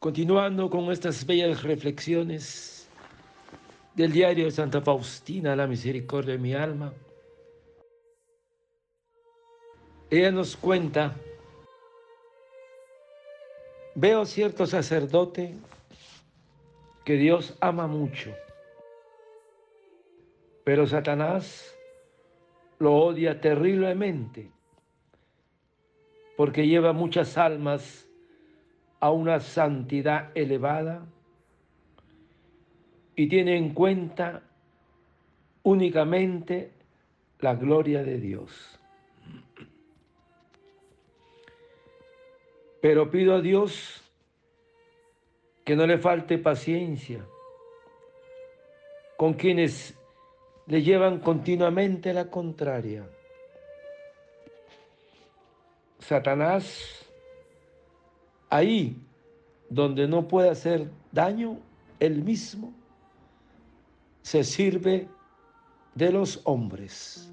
Continuando con estas bellas reflexiones del diario de Santa Faustina, la misericordia de mi alma, ella nos cuenta, veo cierto sacerdote que Dios ama mucho, pero Satanás lo odia terriblemente porque lleva muchas almas a una santidad elevada y tiene en cuenta únicamente la gloria de Dios. Pero pido a Dios que no le falte paciencia con quienes le llevan continuamente la contraria. Satanás ahí donde no puede hacer daño, él mismo se sirve de los hombres.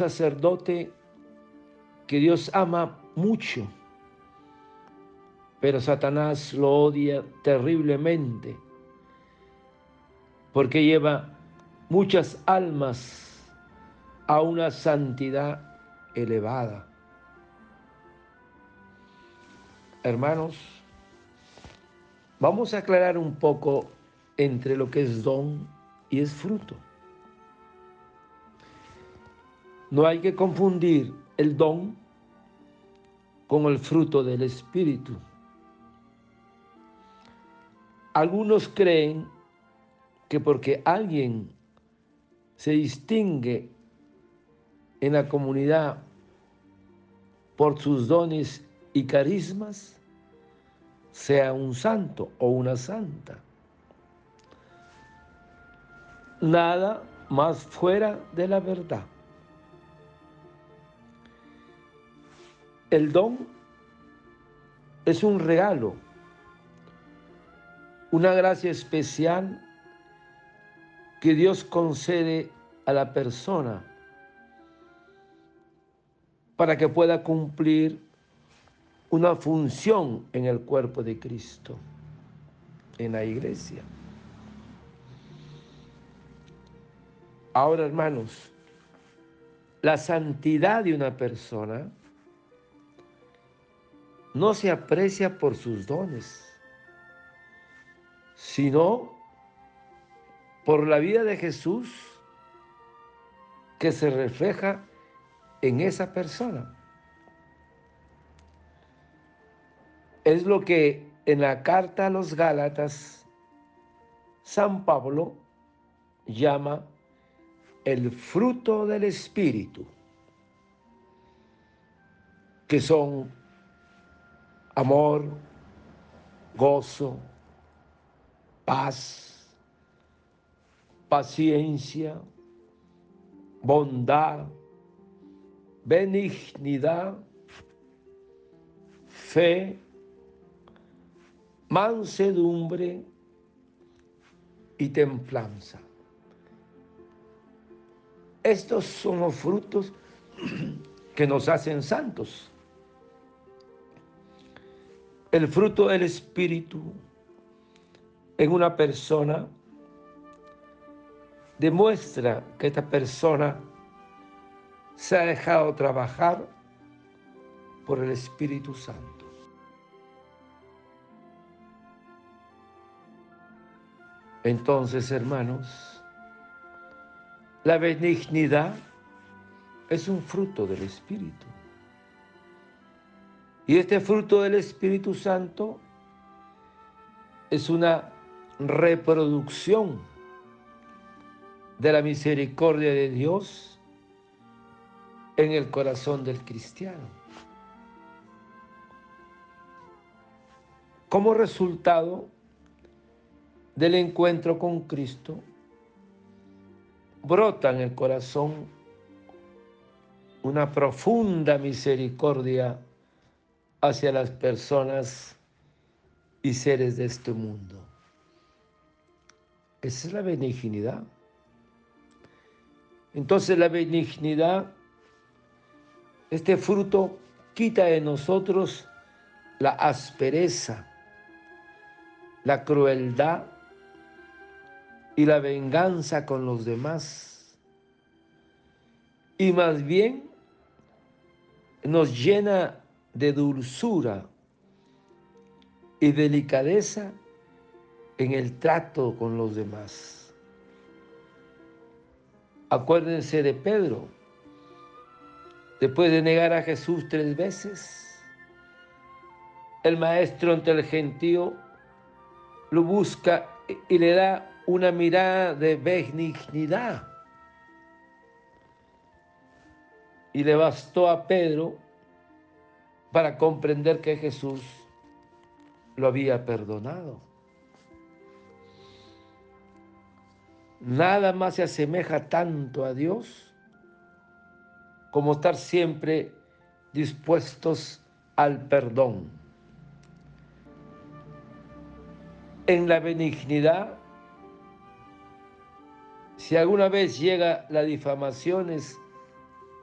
Sacerdote que Dios ama mucho, pero Satanás lo odia terriblemente porque lleva muchas almas a una santidad elevada. Hermanos, vamos a aclarar un poco entre lo que es don y es fruto. No hay que confundir el don con el fruto del Espíritu. Algunos creen que porque alguien se distingue en la comunidad por sus dones y carismas, sea un santo o una santa. Nada más fuera de la verdad. El don es un regalo, una gracia especial que Dios concede a la persona para que pueda cumplir una función en el cuerpo de Cristo, en la iglesia. Ahora, hermanos, la santidad de una persona no se aprecia por sus dones, sino por la vida de Jesús que se refleja en esa persona. Es lo que en la carta a los Gálatas San Pablo llama el fruto del Espíritu, que son amor, gozo, paz, paciencia, bondad, benignidad, fe, mansedumbre y templanza. Estos son los frutos que nos hacen santos el fruto del Espíritu en una persona demuestra que esta persona se ha dejado trabajar por el Espíritu Santo. Entonces, hermanos, la benignidad es un fruto del Espíritu. Y este fruto del Espíritu Santo es una reproducción de la misericordia de Dios en el corazón del cristiano. como resultado del encuentro con Cristo, brota en el corazón una profunda misericordia hacia las personas y seres de este mundo. Esa es la benignidad. Entonces la benignidad, este fruto quita de nosotros la aspereza, la crueldad y la venganza con los demás. Y más bien nos llena de dulzura y delicadeza en el trato con los demás. Acuérdense de Pedro, después de negar a Jesús tres veces, el maestro ante el gentío lo busca y le da una mirada de benignidad. Y le bastó a Pedro para comprender que Jesús lo había perdonado. Nada más se asemeja tanto a Dios como estar siempre dispuestos al perdón. En la benignidad, si alguna vez llega las difamaciones,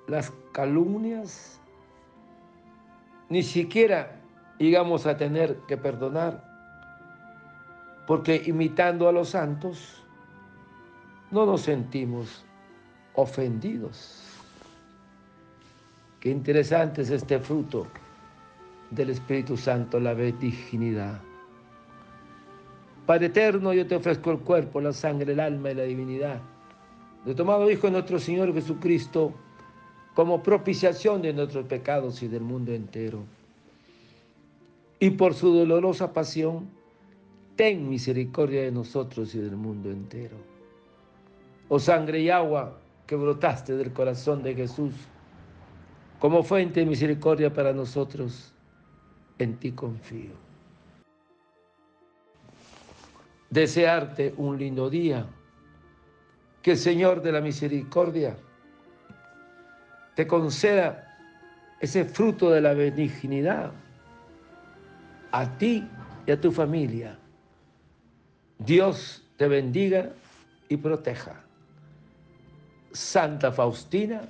las calumnias, ni siquiera llegamos a tener que perdonar, porque imitando a los santos, no nos sentimos ofendidos. Qué interesante es este fruto del Espíritu Santo, la benignidad. Padre eterno, yo te ofrezco el cuerpo, la sangre, el alma y la divinidad de tomado Hijo de nuestro Señor Jesucristo como propiciación de nuestros pecados y del mundo entero. Y por su dolorosa pasión, ten misericordia de nosotros y del mundo entero. Oh sangre y agua que brotaste del corazón de Jesús, como fuente de misericordia para nosotros, en ti confío. Desearte un lindo día, que el Señor de la misericordia te conceda ese fruto de la benignidad a ti y a tu familia. Dios te bendiga y proteja. Santa Faustina,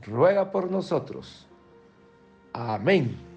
ruega por nosotros. Amén.